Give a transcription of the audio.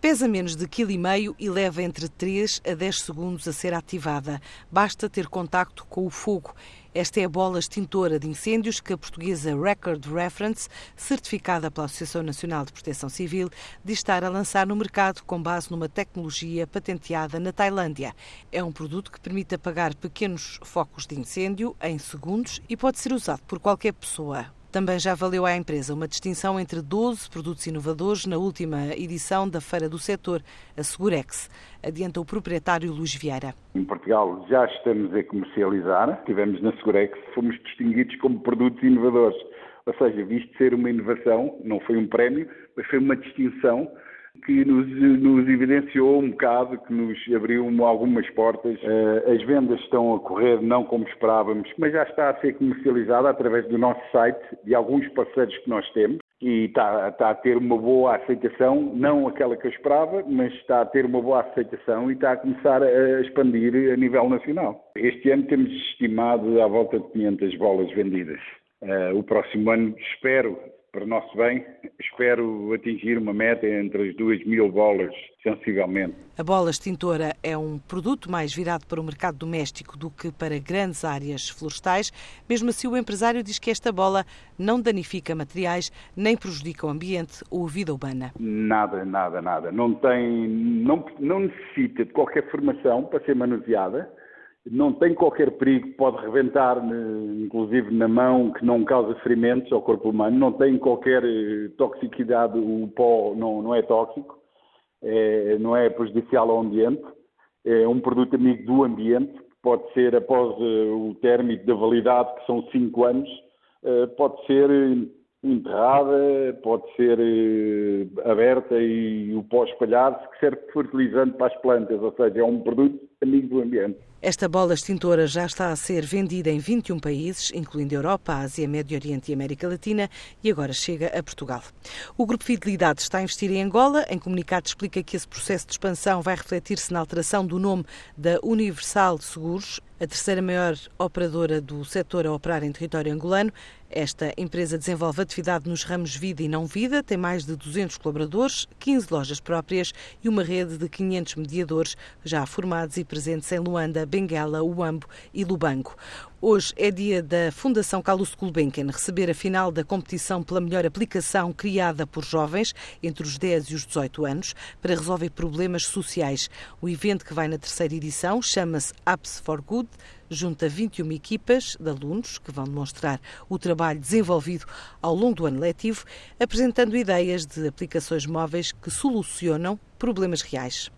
Pesa menos de 1,5 kg e leva entre 3 a 10 segundos a ser ativada. Basta ter contacto com o fogo. Esta é a bola extintora de incêndios que a portuguesa Record Reference, certificada pela Associação Nacional de Proteção Civil, diz estar a lançar no mercado com base numa tecnologia patenteada na Tailândia. É um produto que permite apagar pequenos focos de incêndio em segundos e pode ser usado por qualquer pessoa. Também já valeu à empresa uma distinção entre 12 produtos inovadores na última edição da Feira do Setor, a Segurex, adianta o proprietário Luís Vieira. Em Portugal já estamos a comercializar, tivemos na Segurex, fomos distinguidos como produtos inovadores. Ou seja, visto ser uma inovação, não foi um prémio, mas foi uma distinção que nos, nos, evidenciou um bocado, que nos abriu algumas portas. Uh, as vendas estão a correr não como esperávamos, mas já está a ser comercializada através do nosso site, de alguns parceiros que nós temos, e está, está, a ter uma boa aceitação, não aquela que eu esperava, mas está a ter uma boa aceitação e está a começar a expandir a nível nacional. Este ano temos estimado à volta de 500 bolas vendidas. Uh, o próximo ano espero para o nosso bem, espero atingir uma meta entre as duas mil bolas, sensivelmente. A bola extintora é um produto mais virado para o mercado doméstico do que para grandes áreas florestais. Mesmo assim, o empresário diz que esta bola não danifica materiais nem prejudica o ambiente ou a vida urbana. Nada, nada, nada. Não tem, não, não necessita de qualquer formação para ser manuseada não tem qualquer perigo, pode reventar, inclusive na mão, que não causa ferimentos ao corpo humano, não tem qualquer eh, toxicidade, o pó não, não é tóxico, é, não é prejudicial ao ambiente, é um produto amigo do ambiente, pode ser após eh, o término da validade, que são 5 anos, eh, pode ser enterrada, pode ser aberta e o pó espalhar-se, que serve de fertilizante para as plantas, ou seja, é um produto amigo do ambiente. Esta bola extintora já está a ser vendida em 21 países, incluindo Europa, Ásia, Médio Oriente e América Latina, e agora chega a Portugal. O Grupo Fidelidade está a investir em Angola. Em comunicado explica que esse processo de expansão vai refletir-se na alteração do nome da Universal Seguros, a terceira maior operadora do setor a operar em território angolano. Esta empresa desenvolve atividade nos ramos vida e não vida, tem mais de 200 colaboradores, 15 lojas próprias e uma rede de 500 mediadores já formados e presentes em Luanda, Benguela, Uambo e Lubango. Hoje é dia da Fundação Carlos Gulbenkian receber a final da competição pela melhor aplicação criada por jovens entre os 10 e os 18 anos para resolver problemas sociais. O evento que vai na terceira edição chama-se Apps for Good, junta 21 equipas de alunos que vão demonstrar o trabalho desenvolvido ao longo do ano letivo, apresentando ideias de aplicações móveis que solucionam problemas reais.